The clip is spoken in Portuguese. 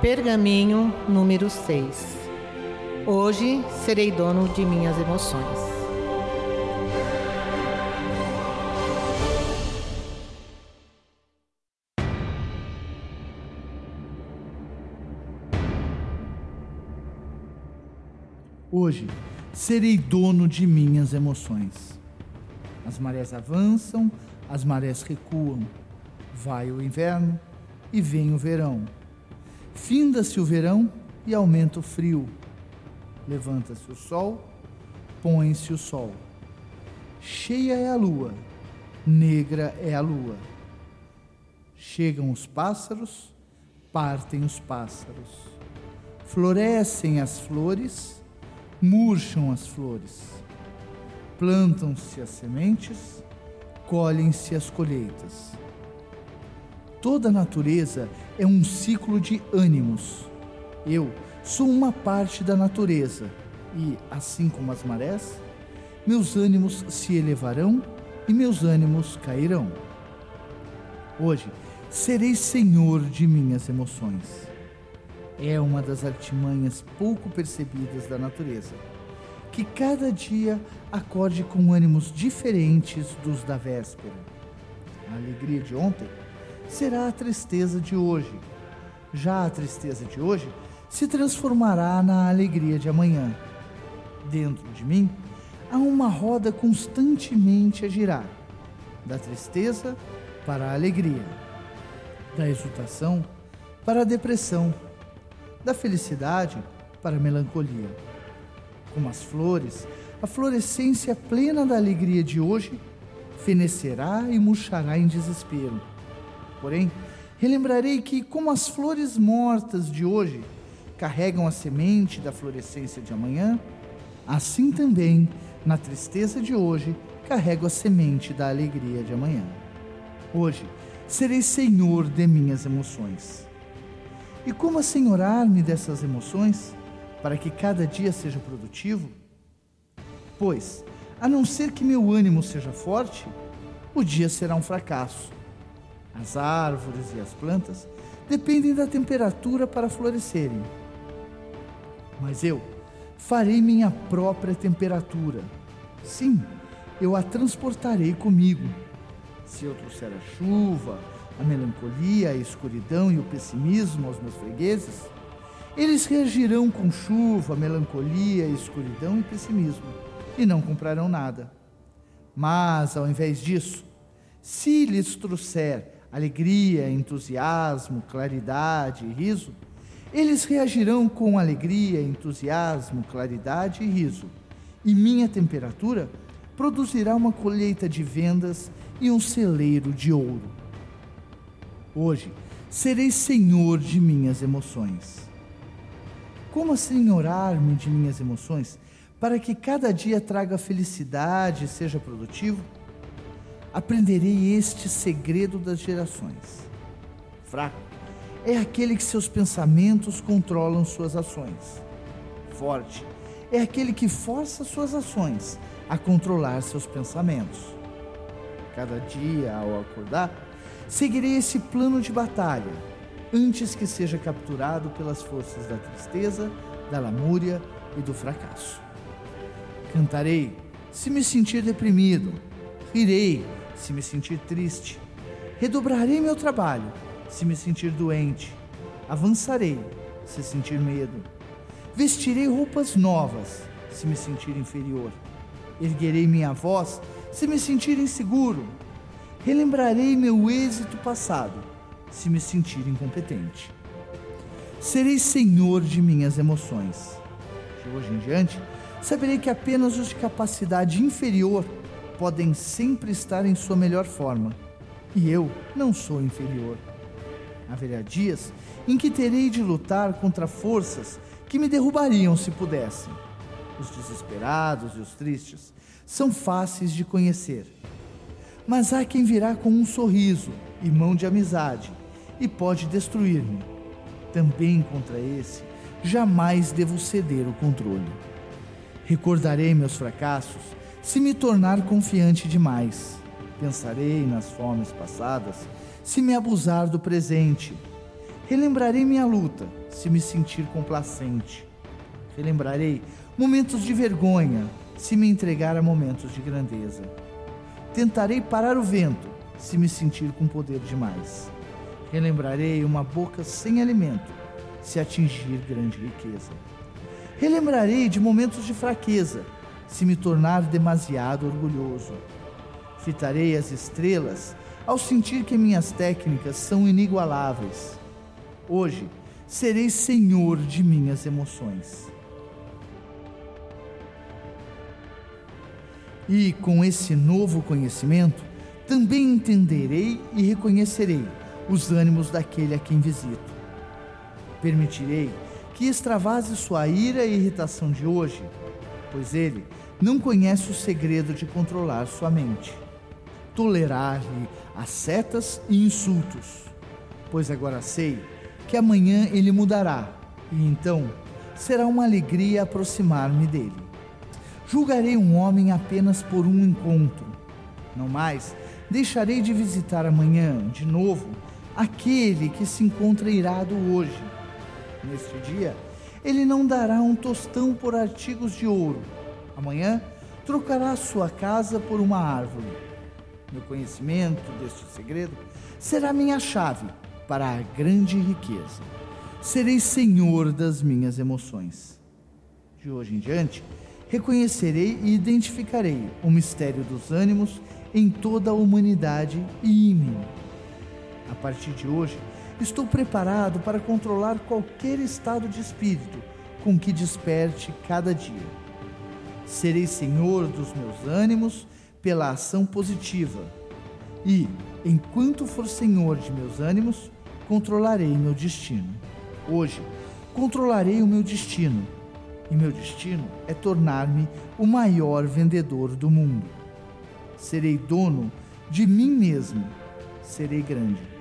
Pergaminho número 6. Hoje serei dono de minhas emoções. Hoje serei dono de minhas emoções. As marés avançam, as marés recuam. Vai o inverno e vem o verão. Finda-se o verão e aumenta o frio. Levanta-se o sol, põe-se o sol. Cheia é a lua, negra é a lua. Chegam os pássaros, partem os pássaros. Florescem as flores, murcham as flores. Plantam-se as sementes, colhem-se as colheitas. Toda a natureza é um ciclo de ânimos. Eu sou uma parte da natureza e, assim como as marés, meus ânimos se elevarão e meus ânimos cairão. Hoje serei senhor de minhas emoções. É uma das artimanhas pouco percebidas da natureza, que cada dia acorde com ânimos diferentes dos da véspera. A alegria de ontem será a tristeza de hoje. Já a tristeza de hoje se transformará na alegria de amanhã. Dentro de mim há uma roda constantemente a girar, da tristeza para a alegria, da exultação para a depressão, da felicidade para a melancolia. Como as flores, a florescência plena da alegria de hoje fenecerá e murchará em desespero Porém, relembrarei que, como as flores mortas de hoje carregam a semente da florescência de amanhã, assim também, na tristeza de hoje, carrego a semente da alegria de amanhã. Hoje, serei senhor de minhas emoções. E como assenhorar-me dessas emoções para que cada dia seja produtivo? Pois, a não ser que meu ânimo seja forte, o dia será um fracasso as árvores e as plantas dependem da temperatura para florescerem. Mas eu farei minha própria temperatura. Sim, eu a transportarei comigo. Se eu trouxer a chuva, a melancolia, a escuridão e o pessimismo aos meus fregueses, eles reagirão com chuva, melancolia, escuridão e pessimismo e não comprarão nada. Mas, ao invés disso, se lhes trouxer alegria, entusiasmo, claridade e riso, eles reagirão com alegria, entusiasmo, claridade e riso. E minha temperatura produzirá uma colheita de vendas e um celeiro de ouro. Hoje serei senhor de minhas emoções. Como assenhorar-me de minhas emoções para que cada dia traga felicidade e seja produtivo? Aprenderei este segredo das gerações. Fraco é aquele que seus pensamentos controlam suas ações. Forte é aquele que força suas ações a controlar seus pensamentos. Cada dia, ao acordar, seguirei esse plano de batalha antes que seja capturado pelas forças da tristeza, da lamúria e do fracasso. Cantarei se me sentir deprimido, rirei se me sentir triste. Redobrarei meu trabalho, se me sentir doente. Avançarei, se sentir medo. Vestirei roupas novas, se me sentir inferior. Erguerei minha voz, se me sentir inseguro. Relembrarei meu êxito passado, se me sentir incompetente. Serei senhor de minhas emoções. De hoje em diante, saberei que apenas os de capacidade inferior podem sempre estar em sua melhor forma, e eu não sou inferior. Haverá dias em que terei de lutar contra forças que me derrubariam se pudessem. Os desesperados e os tristes são fáceis de conhecer. Mas há quem virá com um sorriso e mão de amizade e pode destruir-me. Também contra esse jamais devo ceder o controle. Recordarei meus fracassos se me tornar confiante demais. Pensarei nas fomes passadas, se me abusar do presente. Relembrarei minha luta, se me sentir complacente. Relembrarei momentos de vergonha se me entregar a momentos de grandeza. Tentarei parar o vento se me sentir com poder demais. Relembrarei uma boca sem alimento se atingir grande riqueza. Relembrarei de momentos de fraqueza se me tornar demasiado orgulhoso. Fitarei as estrelas ao sentir que minhas técnicas são inigualáveis. Hoje serei senhor de minhas emoções. E com esse novo conhecimento, também entenderei e reconhecerei os ânimos daquele a quem visito. Permitirei que extravase sua ira e irritação de hoje, pois ele não conhece o segredo de controlar sua mente. Tolerar-lhe ascetas e insultos, pois agora sei que amanhã ele mudará e então será uma alegria aproximar-me dele. Julgarei um homem apenas por um encontro. Não mais deixarei de visitar amanhã, de novo, aquele que se encontra irado hoje. Neste dia, ele não dará um tostão por artigos de ouro. Amanhã, trocará sua casa por uma árvore. Meu conhecimento deste segredo será minha chave para a grande riqueza. Serei senhor das minhas emoções. De hoje em diante, reconhecerei e identificarei o mistério dos ânimos em toda a humanidade e em mim. A partir de hoje, estou preparado para controlar qualquer estado de espírito com que desperte cada dia. Serei senhor dos meus ânimos pela ação positiva. E, enquanto for senhor de meus ânimos, controlarei meu destino. Hoje, controlarei o meu destino. E meu destino é tornar-me o maior vendedor do mundo. Serei dono de mim mesmo. Serei grande.